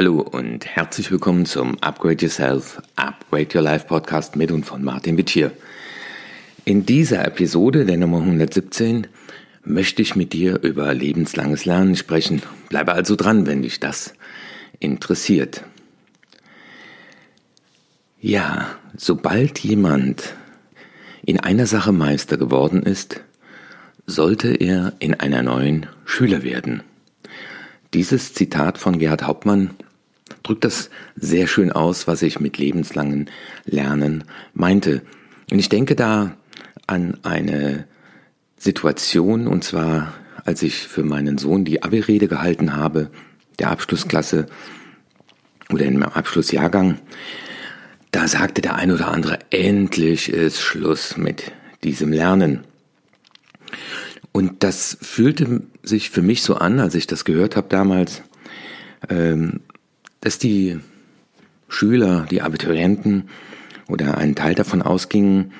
Hallo und herzlich willkommen zum Upgrade Yourself, Upgrade Your Life Podcast mit und von Martin Wittier. In dieser Episode, der Nummer 117, möchte ich mit dir über lebenslanges Lernen sprechen. Bleibe also dran, wenn dich das interessiert. Ja, sobald jemand in einer Sache Meister geworden ist, sollte er in einer neuen Schüler werden. Dieses Zitat von Gerhard Hauptmann drückt das sehr schön aus, was ich mit lebenslangen Lernen meinte. Und ich denke da an eine Situation, und zwar als ich für meinen Sohn die Abi-Rede gehalten habe, der Abschlussklasse oder im Abschlussjahrgang, da sagte der ein oder andere, endlich ist Schluss mit diesem Lernen. Und das fühlte sich für mich so an, als ich das gehört habe damals, ähm, dass die Schüler, die Abiturienten oder ein Teil davon ausgingen,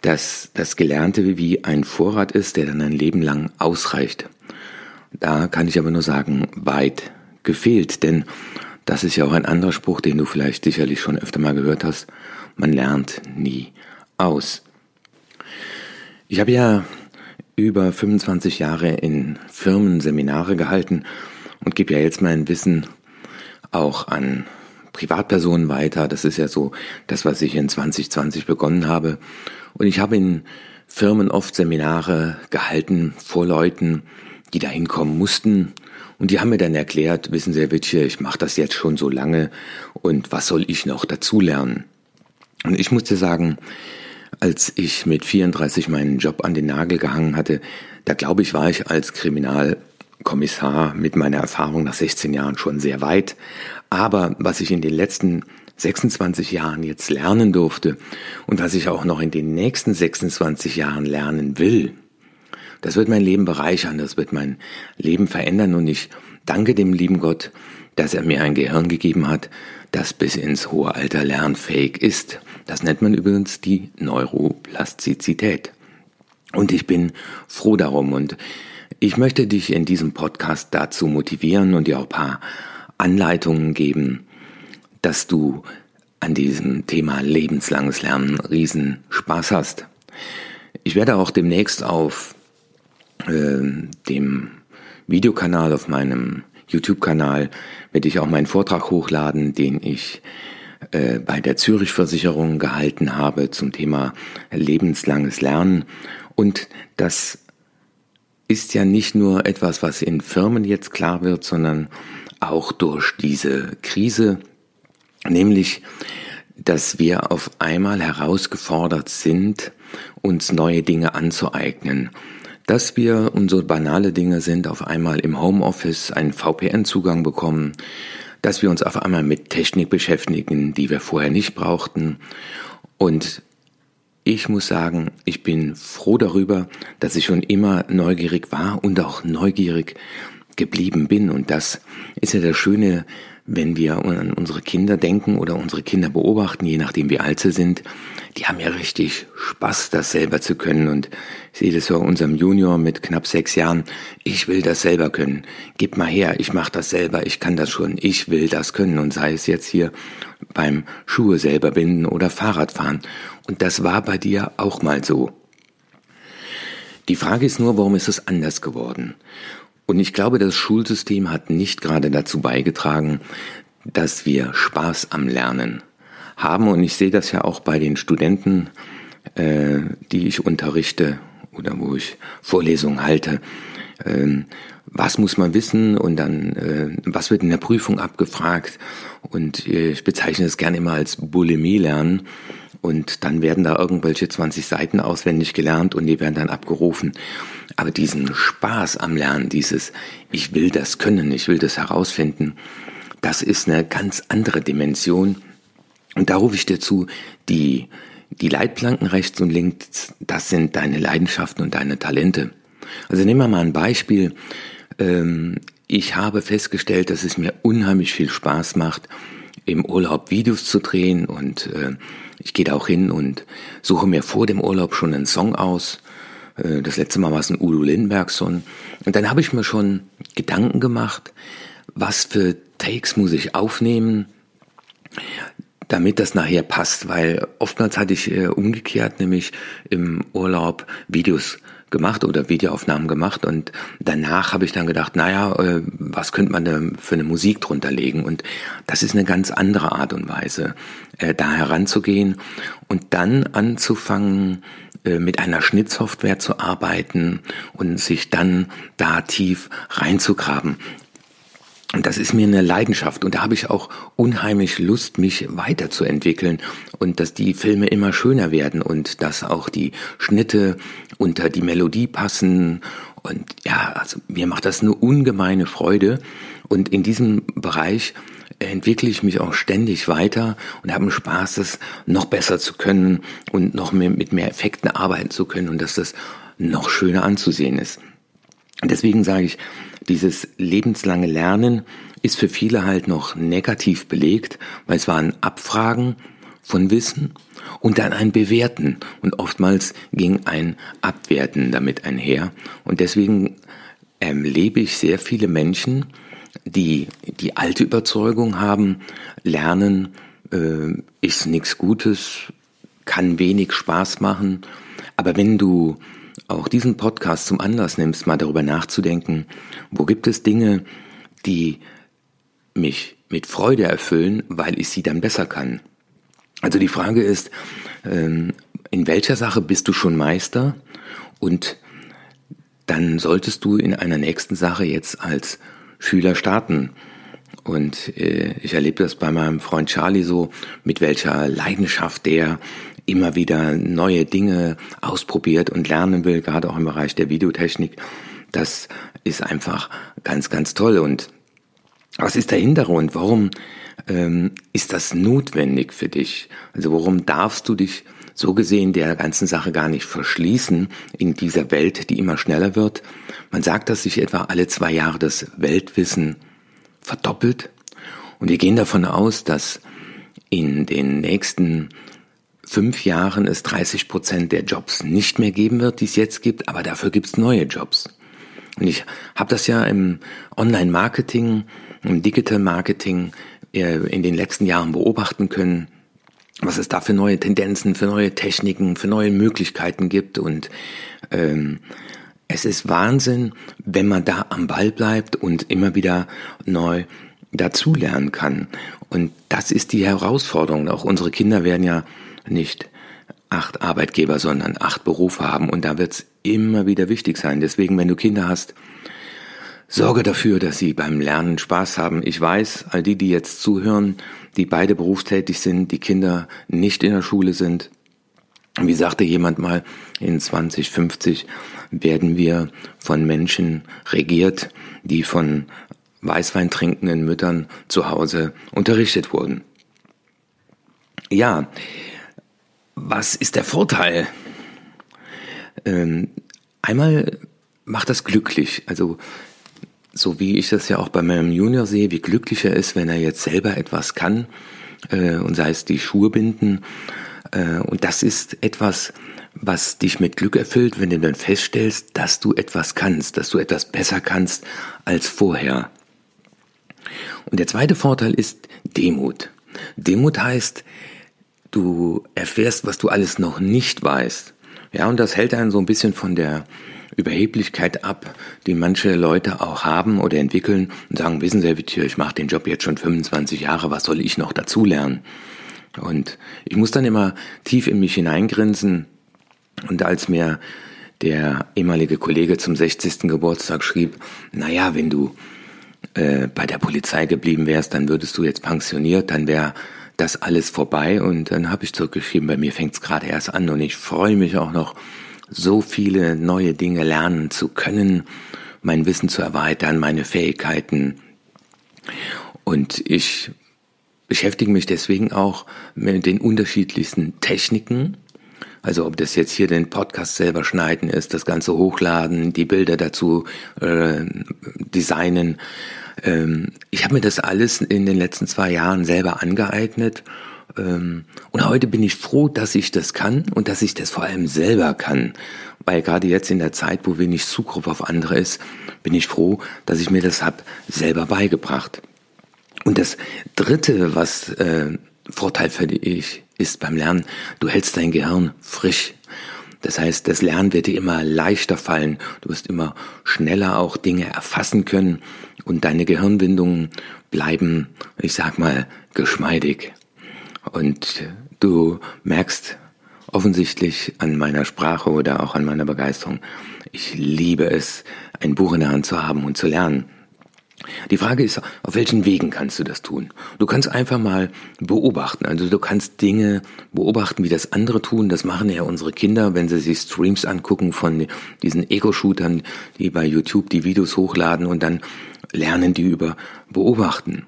dass das Gelernte wie ein Vorrat ist, der dann ein Leben lang ausreicht. Da kann ich aber nur sagen, weit gefehlt, denn das ist ja auch ein anderer Spruch, den du vielleicht sicherlich schon öfter mal gehört hast. Man lernt nie aus. Ich habe ja über 25 Jahre in Firmen Seminare gehalten und gebe ja jetzt mein Wissen auch an Privatpersonen weiter. Das ist ja so das, was ich in 2020 begonnen habe. Und ich habe in Firmen oft Seminare gehalten vor Leuten, die da hinkommen mussten. Und die haben mir dann erklärt, wissen Sie, Herr Witsche, ich mache das jetzt schon so lange und was soll ich noch dazulernen? Und ich musste sagen, als ich mit 34 meinen Job an den Nagel gehangen hatte, da glaube ich, war ich als Kriminalkommissar mit meiner Erfahrung nach 16 Jahren schon sehr weit. Aber was ich in den letzten 26 Jahren jetzt lernen durfte und was ich auch noch in den nächsten 26 Jahren lernen will, das wird mein Leben bereichern, das wird mein Leben verändern und ich danke dem lieben Gott, dass er mir ein Gehirn gegeben hat, das bis ins hohe Alter lernfähig ist. Das nennt man übrigens die Neuroplastizität. Und ich bin froh darum und ich möchte dich in diesem Podcast dazu motivieren und dir auch ein paar Anleitungen geben, dass du an diesem Thema lebenslanges Lernen riesen Spaß hast. Ich werde auch demnächst auf äh, dem Videokanal auf meinem YouTube-Kanal werde ich auch meinen Vortrag hochladen, den ich äh, bei der Zürich Versicherung gehalten habe zum Thema lebenslanges Lernen. Und das ist ja nicht nur etwas, was in Firmen jetzt klar wird, sondern auch durch diese Krise, nämlich, dass wir auf einmal herausgefordert sind, uns neue Dinge anzueignen. Dass wir, und so banale Dinge sind, auf einmal im Homeoffice einen VPN-Zugang bekommen, dass wir uns auf einmal mit Technik beschäftigen, die wir vorher nicht brauchten. Und ich muss sagen, ich bin froh darüber, dass ich schon immer neugierig war und auch neugierig geblieben bin. Und das ist ja das Schöne wenn wir an unsere Kinder denken oder unsere Kinder beobachten, je nachdem wie alt sie sind, die haben ja richtig Spaß, das selber zu können. Und ich sehe das bei unserem Junior mit knapp sechs Jahren. Ich will das selber können. Gib mal her, ich mache das selber, ich kann das schon, ich will das können. Und sei es jetzt hier beim Schuhe selber binden oder Fahrradfahren. Und das war bei dir auch mal so. Die Frage ist nur, warum ist es anders geworden? Und ich glaube, das Schulsystem hat nicht gerade dazu beigetragen, dass wir Spaß am Lernen haben. Und ich sehe das ja auch bei den Studenten, äh, die ich unterrichte oder wo ich Vorlesungen halte. Ähm, was muss man wissen und dann, äh, was wird in der Prüfung abgefragt? Und ich bezeichne es gerne immer als Bulimie lernen. Und dann werden da irgendwelche 20 Seiten auswendig gelernt und die werden dann abgerufen. Aber diesen Spaß am Lernen, dieses Ich will das können, ich will das herausfinden, das ist eine ganz andere Dimension. Und da rufe ich dir zu, die, die Leitplanken rechts und links, das sind deine Leidenschaften und deine Talente. Also nehmen wir mal ein Beispiel. Ähm, ich habe festgestellt, dass es mir unheimlich viel Spaß macht, im Urlaub Videos zu drehen und äh, ich gehe da auch hin und suche mir vor dem Urlaub schon einen Song aus äh, das letzte Mal war es ein Udo Lindenberg-Song. Und dann habe ich mir schon Gedanken gemacht, was für Takes muss ich aufnehmen, damit das nachher passt, weil oftmals hatte ich äh, umgekehrt, nämlich im Urlaub Videos gemacht oder Videoaufnahmen gemacht und danach habe ich dann gedacht, naja, äh, was könnte man da für eine Musik drunter legen und das ist eine ganz andere Art und Weise, äh, da heranzugehen und dann anzufangen, äh, mit einer Schnittsoftware zu arbeiten und sich dann da tief reinzugraben. Und das ist mir eine Leidenschaft und da habe ich auch unheimlich Lust, mich weiterzuentwickeln und dass die Filme immer schöner werden und dass auch die Schnitte unter die Melodie passen. Und ja, also mir macht das eine ungemeine Freude. Und in diesem Bereich entwickle ich mich auch ständig weiter und habe Spaß, das noch besser zu können und noch mehr, mit mehr Effekten arbeiten zu können und dass das noch schöner anzusehen ist. Deswegen sage ich, dieses lebenslange Lernen ist für viele halt noch negativ belegt, weil es waren Abfragen von Wissen und dann ein Bewerten. Und oftmals ging ein Abwerten damit einher. Und deswegen erlebe ich sehr viele Menschen, die die alte Überzeugung haben, Lernen äh, ist nichts Gutes, kann wenig Spaß machen, aber wenn du auch diesen Podcast zum Anlass nimmst, mal darüber nachzudenken, wo gibt es Dinge, die mich mit Freude erfüllen, weil ich sie dann besser kann. Also die Frage ist, ähm, in welcher Sache bist du schon Meister und dann solltest du in einer nächsten Sache jetzt als Schüler starten. Und äh, ich erlebe das bei meinem Freund Charlie so, mit welcher Leidenschaft der immer wieder neue Dinge ausprobiert und lernen will, gerade auch im Bereich der Videotechnik. Das ist einfach ganz, ganz toll. Und was ist der Hintergrund? Warum ähm, ist das notwendig für dich? Also warum darfst du dich so gesehen der ganzen Sache gar nicht verschließen in dieser Welt, die immer schneller wird? Man sagt, dass sich etwa alle zwei Jahre das Weltwissen verdoppelt. Und wir gehen davon aus, dass in den nächsten fünf Jahren es 30 Prozent der Jobs nicht mehr geben wird, die es jetzt gibt, aber dafür gibt es neue Jobs. Und ich habe das ja im Online-Marketing, im Digital-Marketing äh, in den letzten Jahren beobachten können, was es da für neue Tendenzen, für neue Techniken, für neue Möglichkeiten gibt. Und ähm, es ist Wahnsinn, wenn man da am Ball bleibt und immer wieder neu dazulernen kann. Und das ist die Herausforderung. Auch unsere Kinder werden ja nicht acht Arbeitgeber, sondern acht Berufe haben. Und da wird es immer wieder wichtig sein. Deswegen, wenn du Kinder hast, sorge dafür, dass sie beim Lernen Spaß haben. Ich weiß, all die, die jetzt zuhören, die beide berufstätig sind, die Kinder nicht in der Schule sind, wie sagte jemand mal, in 2050 werden wir von Menschen regiert, die von Weißwein trinkenden Müttern zu Hause unterrichtet wurden. Ja, was ist der Vorteil? Ähm, einmal macht das glücklich. Also so wie ich das ja auch bei meinem Junior sehe, wie glücklich er ist, wenn er jetzt selber etwas kann äh, und sei es die Schuhe binden. Äh, und das ist etwas, was dich mit Glück erfüllt, wenn du dann feststellst, dass du etwas kannst, dass du etwas besser kannst als vorher. Und der zweite Vorteil ist Demut. Demut heißt, du erfährst, was du alles noch nicht weißt. Ja, und das hält einen so ein bisschen von der Überheblichkeit ab, die manche Leute auch haben oder entwickeln und sagen, wissen Sie, Herr ich mache den Job jetzt schon 25 Jahre, was soll ich noch dazulernen? Und ich muss dann immer tief in mich hineingrinsen und als mir der ehemalige Kollege zum 60. Geburtstag schrieb, naja, wenn du äh, bei der Polizei geblieben wärst, dann würdest du jetzt pensioniert, dann wäre das alles vorbei und dann habe ich zurückgeschrieben, bei mir fängt es gerade erst an und ich freue mich auch noch, so viele neue Dinge lernen zu können, mein Wissen zu erweitern, meine Fähigkeiten. Und ich beschäftige mich deswegen auch mit den unterschiedlichsten Techniken. Also ob das jetzt hier den Podcast selber schneiden ist, das Ganze hochladen, die Bilder dazu äh, designen, ähm, ich habe mir das alles in den letzten zwei Jahren selber angeeignet. Ähm, und heute bin ich froh, dass ich das kann und dass ich das vor allem selber kann. Weil gerade jetzt in der Zeit, wo wenig Zugriff auf andere ist, bin ich froh, dass ich mir das hab selber beigebracht. Und das Dritte, was äh, Vorteil für dich ist beim Lernen, du hältst dein Gehirn frisch. Das heißt, das Lernen wird dir immer leichter fallen. Du wirst immer schneller auch Dinge erfassen können und deine Gehirnwindungen bleiben, ich sag mal, geschmeidig. Und du merkst offensichtlich an meiner Sprache oder auch an meiner Begeisterung, ich liebe es, ein Buch in der Hand zu haben und zu lernen. Die Frage ist, auf welchen Wegen kannst du das tun? Du kannst einfach mal beobachten. Also du kannst Dinge beobachten, wie das andere tun. Das machen ja unsere Kinder, wenn sie sich Streams angucken von diesen Ego-Shootern, die bei YouTube die Videos hochladen und dann lernen die über Beobachten.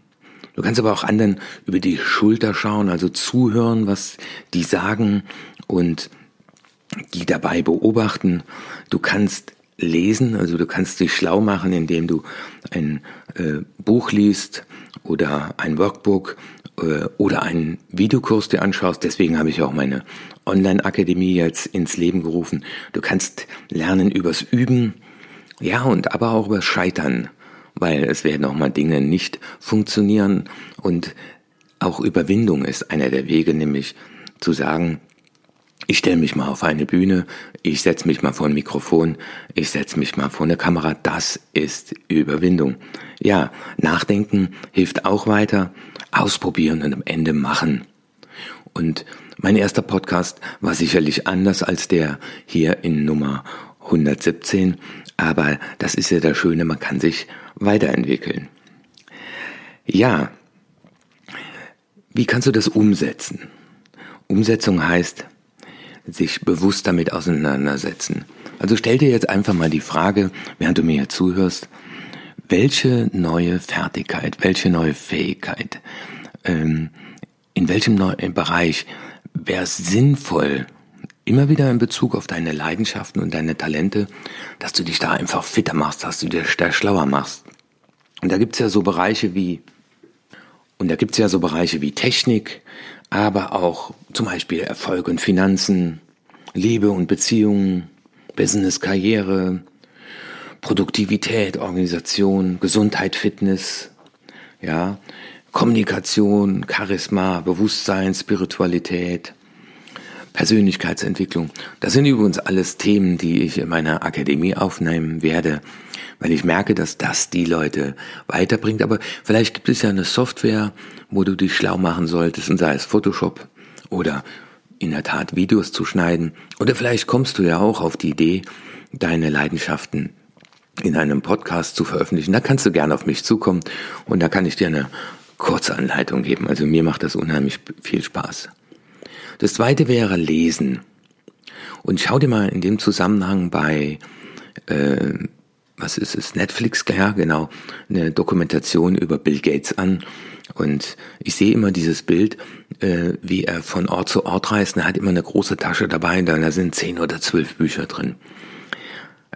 Du kannst aber auch anderen über die Schulter schauen, also zuhören, was die sagen und die dabei beobachten. Du kannst lesen, also du kannst dich schlau machen, indem du ein äh, Buch liest oder ein Workbook äh, oder einen Videokurs dir anschaust. Deswegen habe ich auch meine Online-Akademie jetzt ins Leben gerufen. Du kannst lernen übers Üben, ja, und aber auch übers Scheitern, weil es werden auch mal Dinge nicht funktionieren und auch Überwindung ist einer der Wege, nämlich zu sagen, ich stelle mich mal auf eine Bühne, ich setze mich mal vor ein Mikrofon, ich setze mich mal vor eine Kamera. Das ist Überwindung. Ja, nachdenken hilft auch weiter, ausprobieren und am Ende machen. Und mein erster Podcast war sicherlich anders als der hier in Nummer 117, aber das ist ja das Schöne, man kann sich weiterentwickeln. Ja, wie kannst du das umsetzen? Umsetzung heißt, sich bewusst damit auseinandersetzen. Also stell dir jetzt einfach mal die Frage, während du mir hier zuhörst, welche neue Fertigkeit, welche neue Fähigkeit, ähm, in welchem neuen Bereich wäre es sinnvoll, immer wieder in Bezug auf deine Leidenschaften und deine Talente, dass du dich da einfach fitter machst, dass du dich da schlauer machst. Und da gibt's ja so Bereiche wie, und da gibt's ja so Bereiche wie Technik, aber auch zum Beispiel Erfolg und Finanzen, Liebe und Beziehungen, Business, Karriere, Produktivität, Organisation, Gesundheit, Fitness, ja, Kommunikation, Charisma, Bewusstsein, Spiritualität, Persönlichkeitsentwicklung. Das sind übrigens alles Themen, die ich in meiner Akademie aufnehmen werde, weil ich merke, dass das die Leute weiterbringt. Aber vielleicht gibt es ja eine Software, wo du dich schlau machen solltest, und sei es Photoshop oder in der Tat Videos zu schneiden. Oder vielleicht kommst du ja auch auf die Idee, deine Leidenschaften in einem Podcast zu veröffentlichen. Da kannst du gerne auf mich zukommen und da kann ich dir eine kurze Anleitung geben. Also mir macht das unheimlich viel Spaß. Das zweite wäre Lesen. Und schau dir mal in dem Zusammenhang bei, äh, was ist es, Netflix, ja genau, eine Dokumentation über Bill Gates an. Und ich sehe immer dieses Bild, äh, wie er von Ort zu Ort reist. Und er hat immer eine große Tasche dabei, da sind zehn oder zwölf Bücher drin.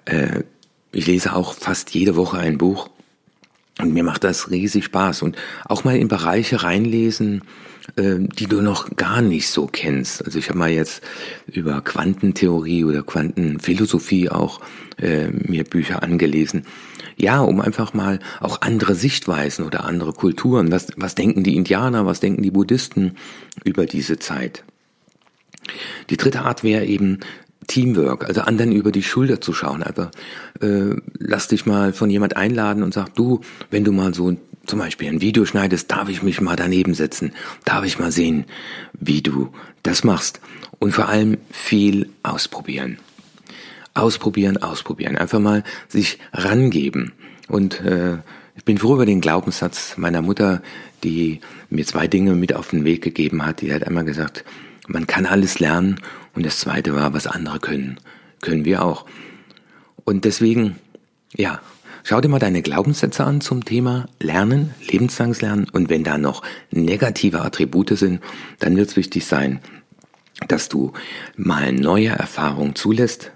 Äh, ich lese auch fast jede Woche ein Buch. Und mir macht das riesig Spaß. Und auch mal in Bereiche reinlesen, äh, die du noch gar nicht so kennst. Also ich habe mal jetzt über Quantentheorie oder Quantenphilosophie auch äh, mir Bücher angelesen. Ja, um einfach mal auch andere Sichtweisen oder andere Kulturen. Was, was denken die Indianer, was denken die Buddhisten über diese Zeit? Die dritte Art wäre eben Teamwork, also anderen über die Schulter zu schauen. Einfach äh, lass dich mal von jemand einladen und sag, du, wenn du mal so zum Beispiel ein Video schneidest, darf ich mich mal daneben setzen, darf ich mal sehen, wie du das machst. Und vor allem viel ausprobieren. Ausprobieren, ausprobieren. Einfach mal sich rangeben. Und äh, ich bin froh über den Glaubenssatz meiner Mutter, die mir zwei Dinge mit auf den Weg gegeben hat. Die hat einmal gesagt, man kann alles lernen. Und das zweite war, was andere können, können wir auch. Und deswegen, ja, Schau dir mal deine Glaubenssätze an zum Thema Lernen, lebenslanges Lernen und wenn da noch negative Attribute sind, dann wird es wichtig sein, dass du mal neue Erfahrungen zulässt.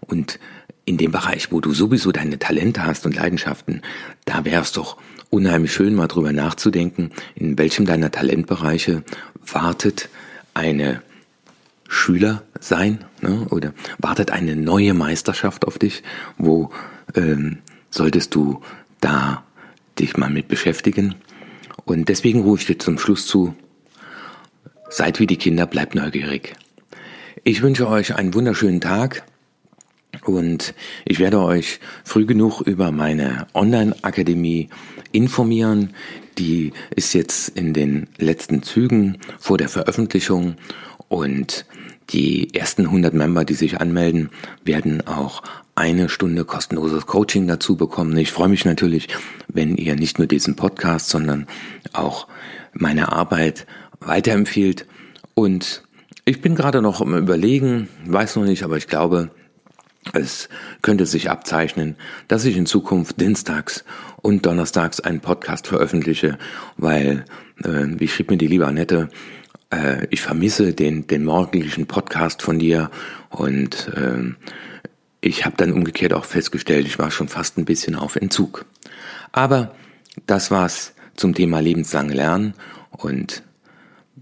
Und in dem Bereich, wo du sowieso deine Talente hast und Leidenschaften, da wäre es doch unheimlich schön, mal drüber nachzudenken, in welchem deiner Talentbereiche wartet eine Schüler sein ne, oder wartet eine neue Meisterschaft auf dich, wo ähm, solltest du da dich mal mit beschäftigen. Und deswegen rufe ich dir zum Schluss zu, seid wie die Kinder, bleibt neugierig. Ich wünsche euch einen wunderschönen Tag und ich werde euch früh genug über meine Online-Akademie informieren. Die ist jetzt in den letzten Zügen vor der Veröffentlichung und die ersten 100 Member, die sich anmelden, werden auch eine Stunde kostenloses Coaching dazu bekommen. Ich freue mich natürlich, wenn ihr nicht nur diesen Podcast, sondern auch meine Arbeit weiterempfiehlt. Und ich bin gerade noch am Überlegen, weiß noch nicht, aber ich glaube, es könnte sich abzeichnen, dass ich in Zukunft dienstags und donnerstags einen Podcast veröffentliche, weil, äh, wie schrieb mir die liebe Annette, äh, ich vermisse den, den morgendlichen Podcast von dir und äh, ich habe dann umgekehrt auch festgestellt, ich war schon fast ein bisschen auf Entzug. Aber das war's zum Thema lebenslang Lernen und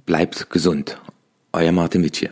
bleibt gesund. Euer Martin Witsch.